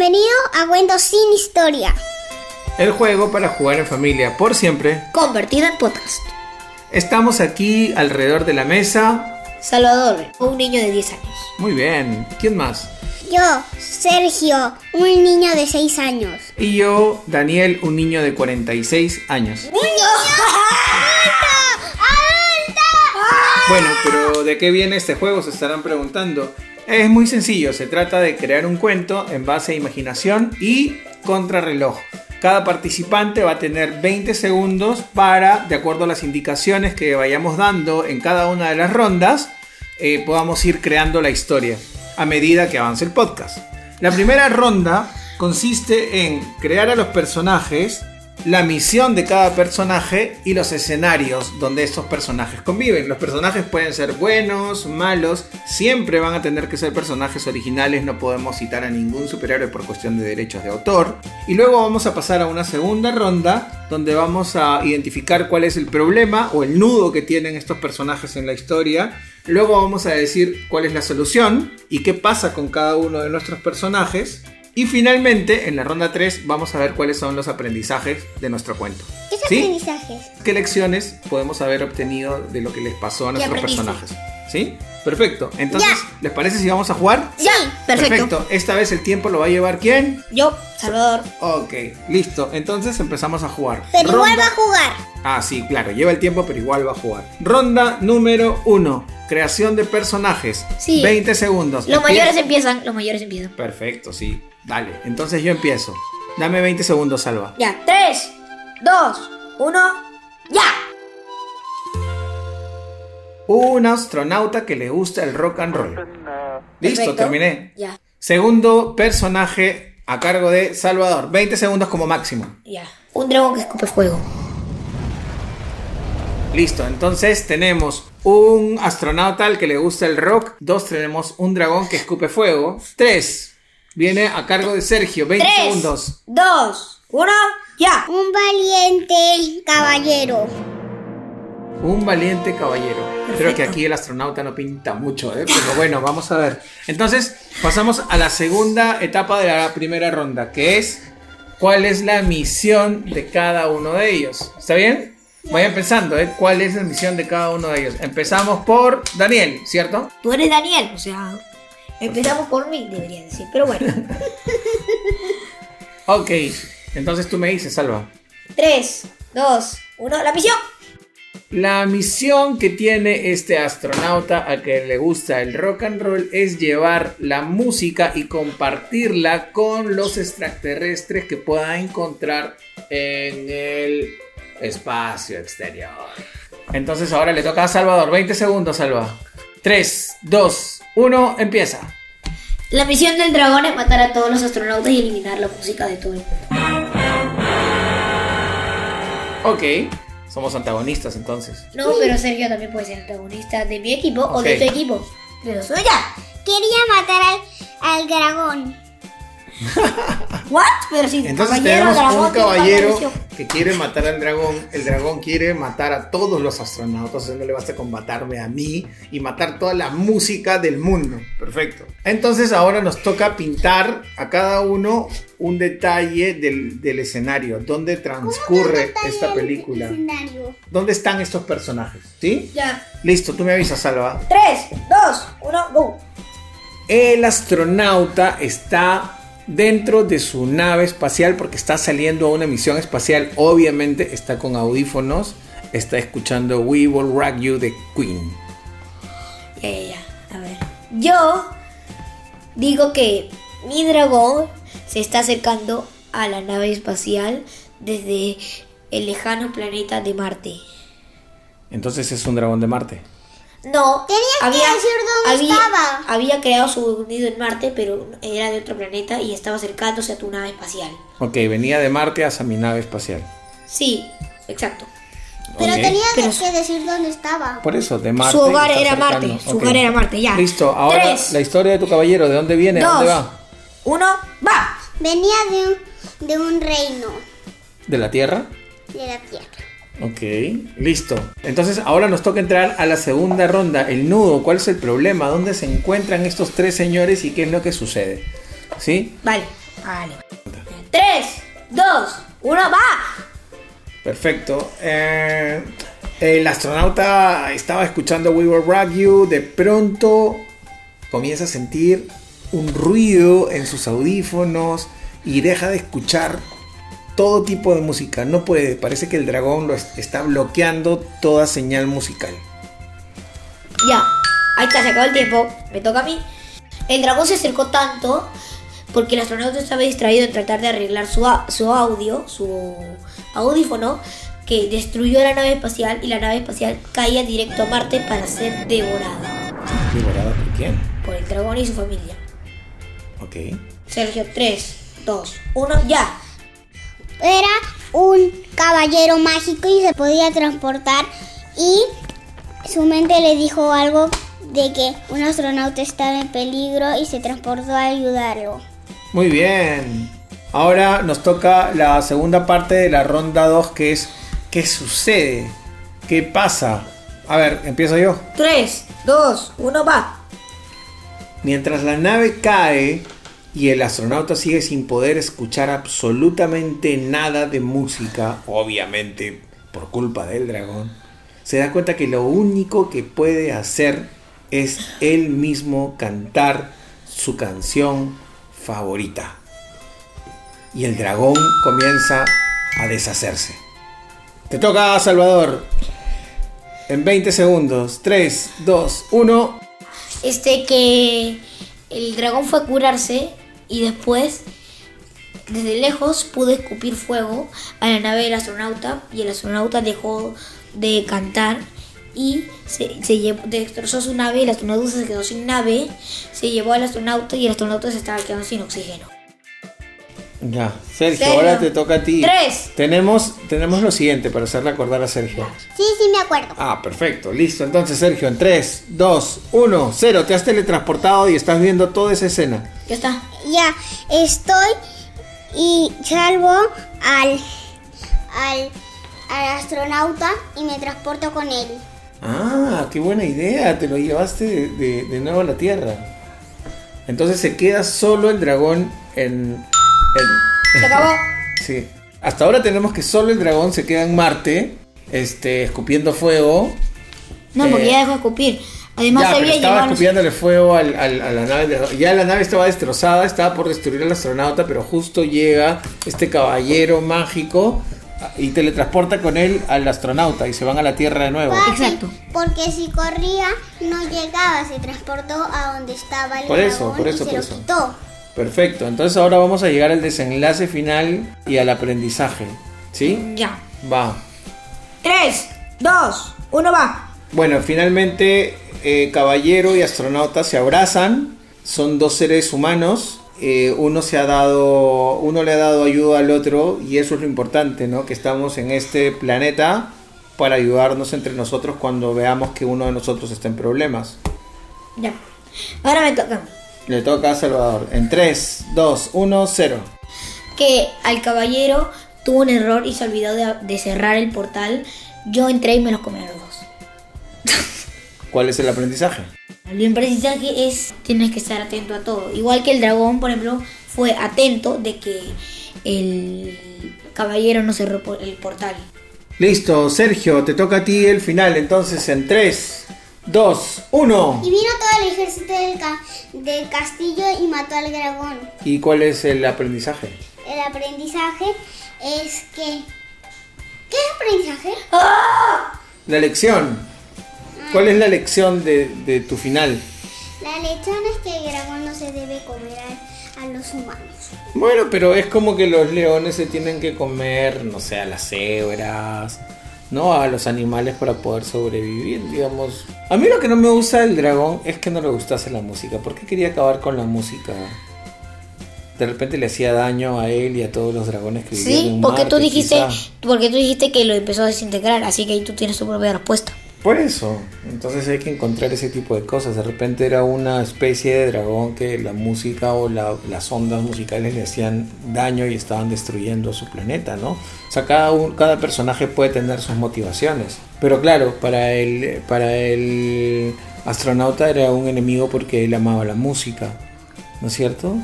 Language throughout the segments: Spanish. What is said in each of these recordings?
Bienvenido a Cuentos sin Historia. El juego para jugar en familia por siempre. Convertido en podcast. Estamos aquí alrededor de la mesa. Salvador, un niño de 10 años. Muy bien. ¿Quién más? Yo, Sergio, un niño de 6 años. Y yo, Daniel, un niño de 46 años. Bueno, pero ¿de qué viene este juego? Se estarán preguntando. Es muy sencillo, se trata de crear un cuento en base a imaginación y contrarreloj. Cada participante va a tener 20 segundos para, de acuerdo a las indicaciones que vayamos dando en cada una de las rondas, eh, podamos ir creando la historia a medida que avance el podcast. La primera ronda consiste en crear a los personajes, la misión de cada personaje y los escenarios donde estos personajes conviven. Los personajes pueden ser buenos, malos, siempre van a tener que ser personajes originales, no podemos citar a ningún superhéroe por cuestión de derechos de autor. Y luego vamos a pasar a una segunda ronda donde vamos a identificar cuál es el problema o el nudo que tienen estos personajes en la historia. Luego vamos a decir cuál es la solución y qué pasa con cada uno de nuestros personajes. Y finalmente, en la ronda 3, vamos a ver cuáles son los aprendizajes de nuestro cuento. ¿Qué aprendizajes? ¿Qué lecciones podemos haber obtenido de lo que les pasó a nuestros personajes? ¿Sí? Perfecto. Entonces, Ya. ¿les parece si vamos a jugar? Sí. Perfecto. Esta vez el tiempo lo va a llevar quién? Yo, Salvador. Ok, listo. Entonces empezamos a jugar. Pero igual va a jugar. Ah, sí, claro, lleva el tiempo, pero igual va a jugar. Ronda número 1. Creación de personajes. Sí. 20 segundos. Los Empie- mayores empiezan, los mayores empiezan. Perfecto, sí. Dale. Entonces yo empiezo. Dame 20 segundos, Salva. Ya, 3, 2, 1, ya. Un astronauta que le gusta el rock and roll. Listo, Perfecto. terminé. Ya, Segundo personaje a cargo de Salvador. 20 segundos como máximo. ya. Un dragón que escupe fuego. Listo, entonces tenemos un astronauta al que le gusta el rock. Dos, tenemos un dragón que escupe fuego. Tres, viene a cargo de Sergio. 20 3, segundos. 2, 1, ya. Un valiente caballero. Un valiente caballero. Creo que aquí el astronauta no pinta mucho, ¿eh? pero bueno, vamos a ver. Entonces, pasamos a la segunda etapa de la primera ronda, que es cuál es la misión de cada uno de ellos. ¿Está bien? Vayan pensando, ¿eh? ¿Cuál es la misión de cada uno de ellos? Empezamos por Daniel, ¿cierto? Tú eres Daniel, o sea, empezamos por mí, debería decir. Pero bueno, Ok, entonces tú me dices, Salva. 3, 2, 1, la misión. La misión que tiene este astronauta a que le gusta el rock and roll es llevar la música y compartirla con los extraterrestres que pueda encontrar en el espacio exterior. Entonces ahora le toca a Salvador. 20 segundos, Salva. 3, 2, 1, empieza. La misión del dragón es matar a todos los astronautas y eliminar la música de todo el mundo. Ok, somos antagonistas entonces. No, pero Sergio también puede ser antagonista de mi equipo o de tu equipo. Pero soy ya. Quería matar al, al dragón. ¿What? Pero si Entonces caballero, tenemos un caballero que quiere matar al dragón. El dragón quiere matar a todos los astronautas. Él no le basta con matarme a mí y matar toda la música del mundo. Perfecto. Entonces ahora nos toca pintar a cada uno un detalle del, del escenario. ¿Dónde transcurre esta película? Escenario. ¿Dónde están estos personajes? ¿Sí? Ya. Listo, tú me avisas, Salva. 3, 2, 1, go. El astronauta está dentro de su nave espacial porque está saliendo a una misión espacial. Obviamente está con audífonos, está escuchando We Will Rock You de Queen. Ya, ya, ya. A ver. Yo digo que mi dragón se está acercando a la nave espacial desde el lejano planeta de Marte. Entonces es un dragón de Marte. No, Tenías que decir dónde había, estaba. había creado su nido en Marte, pero era de otro planeta y estaba acercándose a tu nave espacial. Ok, venía de Marte hacia mi nave espacial. Sí, exacto. Pero tenía Pero- que decir dónde estaba. Por eso, de Marte. Su hogar era acercando. Marte, su hogar era Marte, ya. Listo, ahora Tres. la historia de tu caballero, ¿de dónde viene? ¿A Dos. ¿Dónde va? Uno, va. Venía de un, de un reino ¿De la Tierra? de la tierra. Ok, listo. Entonces ahora nos toca entrar a la segunda ronda. El nudo, ¿cuál es el problema? ¿Dónde se encuentran estos tres señores y qué es lo que sucede? ¿Sí? Vale. Vale. 3, 2, 1, va. Perfecto. Eh, el astronauta estaba escuchando We Will Rock You. De pronto comienza a sentir un ruido en sus audífonos y deja de escuchar todo tipo de música. No puede, parece que el dragón lo est- está bloqueando toda señal musical. Ya, ahí está, se acabó el tiempo. Me toca a mí. El dragón se acercó tanto porque el astronauta estaba distraído en tratar de arreglar su, su audio, su audífono, que destruyó la nave espacial y la nave espacial caía directo a Marte para ser devorada ¿Devorada por quién? por el dragón y su familia. Ok. Sergio, 3, 2, 1, ya. Era un caballero mágico y se podía transportar y su mente le dijo algo de que un astronauta estaba en peligro y se transportó a ayudarlo. Muy bien. Ahora nos toca la segunda parte de la ronda 2 que es ¿qué sucede? ¿Qué pasa? A ver, empiezo yo. 3, 2, 1, va. Mientras la nave cae y el astronauta sigue sin poder escuchar absolutamente nada de música, obviamente por culpa del dragón, se da cuenta que lo único que puede hacer es él mismo cantar su canción favorita. Y el dragón comienza a deshacerse. Te toca, Salvador. En 20 segundos. 3, 2, 1. Este que el dragón fue a curarse y después desde lejos pudo escupir fuego a la nave del astronauta y el astronauta dejó de cantar y se, se llevó- destrozó su nave, el astronauta se quedó sin nave, se llevó al astronauta y el astronauta se estaba quedando sin oxígeno. Ya, Sergio, Sergio. ahora te toca a ti. Tres. Tenemos, tenemos lo siguiente para hacerle acordar a Sergio. Sí, sí, me acuerdo. Ah, perfecto, listo. Entonces, Sergio, en 3, 2, 1, 0, te has teletransportado y estás viendo toda esa escena. Ya está. Ya estoy y salvo al, al, al astronauta y me transporto con él. Ah, qué buena idea, te lo llevaste de, de- de nuevo a la Tierra. Entonces se queda solo el dragón en... en- Se acabó. Sí. Hasta ahora tenemos que solo el dragón se queda en Marte, este, escupiendo fuego. No, porque Eh, ya dejó de escupir. Además ya, había estaba llevado... escupiéndole fuego al- al- a la nave. de- Ya la nave estaba destrozada, estaba por destruir al astronauta, pero justo llega este caballero mágico y teletransporta con él al astronauta y se van a la Tierra de nuevo. Papi, Exacto. Porque si corría no llegaba, se transportó a donde estaba el Por eso, por eso, y se por lo quitó. Perfecto, entonces ahora vamos a llegar al desenlace final y al aprendizaje. ¿Sí? Ya. Va. 3, 2, 1, va. Bueno, finalmente eh, caballero y astronauta se abrazan. Son dos seres humanos. Eh, uno se ha dado, uno le ha dado ayuda al otro y eso es lo importante, ¿no? Que estamos en este planeta para ayudarnos entre nosotros cuando veamos que uno de nosotros está en problemas. Ya. Ahora me toca. Le toca a Salvador. En 3, 2, 1, 0. Que al caballero tuvo un error y se olvidó de, de cerrar el portal. Yo entré y me los comí a los dos. ¿Cuál es el aprendizaje? El aprendizaje es tienes que estar atento a todo. Igual que el dragón, por ejemplo, fue atento de que el caballero no cerró el portal. Listo, Sergio, te toca a ti el final. Entonces, en 3, 2, 1. Y vino todo el ejército del, ca- del castillo y mató al dragón. ¿Y cuál es el aprendizaje? El aprendizaje es que... ¿Qué es aprendizaje? La lección. ¿Cuál es la lección de, de tu final? La lección es que el dragón no se debe comer a, a los humanos. Bueno, pero es como que los leones se tienen que comer, no sé, a las cebras, ¿no? A los animales para poder sobrevivir, digamos. A mí lo que no me gusta del dragón es que no le gustase la música. ¿Por qué quería acabar con la música? De repente le hacía daño a él y a todos los dragones que vivían Sí, en porque tú Marte, dijiste, quizá. porque tú dijiste que lo empezó a desintegrar, así que ahí tú tienes tu propia respuesta. Por eso, entonces hay que encontrar ese tipo de cosas. De repente era una especie de dragón que la música o la- las ondas musicales le hacían daño y estaban destruyendo su planeta, ¿no? O sea, cada, un- cada personaje puede tener sus motivaciones. Pero claro, para el, para el astronauta era un enemigo porque él amaba la música, ¿no es cierto?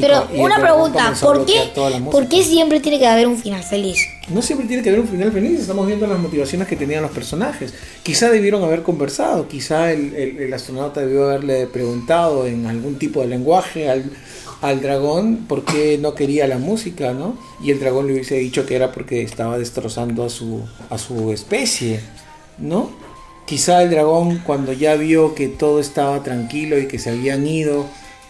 Pero una pregunta, ¿por qué. ¿por qué siempre tiene que haber un final feliz? No siempre tiene que haber un final feliz, estamos viendo las motivaciones que tenían los personajes. Quizá debieron haber conversado, quizá el, el- el astronauta debió haberle preguntado en algún tipo de lenguaje al, al dragón por qué no quería la música, ¿no? Y el dragón le hubiese dicho que era porque estaba destrozando a su, a su especie, ¿no? Quizá el dragón cuando ya vio que todo estaba tranquilo y que se habían ido,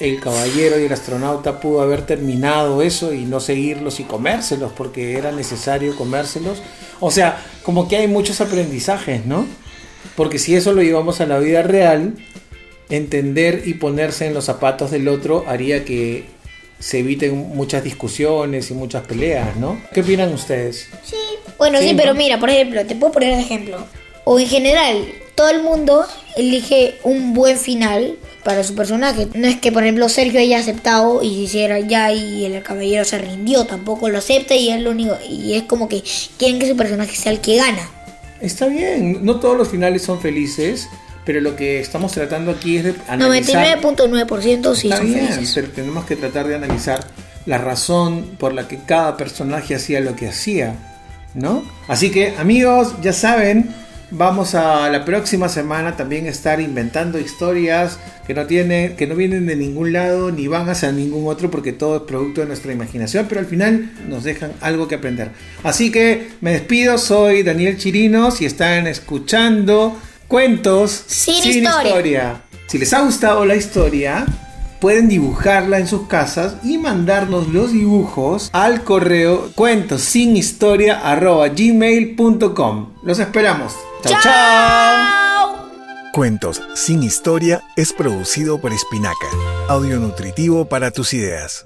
el caballero y el astronauta pudo haber terminado eso y no seguirlos y comérselos porque era necesario comérselos. O sea, como que hay muchos aprendizajes, ¿no? Porque si eso lo llevamos a la vida real, entender y ponerse en los zapatos del otro haría que se eviten muchas discusiones y muchas peleas, ¿no? ¿Qué opinan ustedes? Sí. Bueno, Sí, sí, ¿no? pero mira, por ejemplo, te puedo poner un ejemplo. O en general, todo el mundo elige un buen final para su personaje. No es que, por ejemplo, Sergio haya aceptado y hiciera ya y el caballero se rindió, tampoco lo acepta y es lo único. Y es como que quieren que su personaje sea el que gana. Está bien, no todos los finales son felices, pero lo que estamos tratando aquí es de analizar 99.9% sí Está son bien, felices. pero tenemos que tratar de analizar la razón por la que cada personaje hacía lo que hacía, ¿no? Así que, amigos, ya saben, vamos a la próxima semana también estar inventando historias que no tienen, que no vienen de ningún lado ni van hacia ningún otro porque todo es producto de nuestra imaginación, pero al final nos dejan algo que aprender. Así que me despido, soy Daniel Chirinos y están escuchando cuentos Sin historia. si les ha gustado la historia, pueden dibujarla en sus casas y mandarnos los dibujos al correo cuentossinhistoria.gmail.com. Los esperamos. Chao, chao. Cuentos sin historia es producido por Espinaca, audio nutritivo para tus ideas.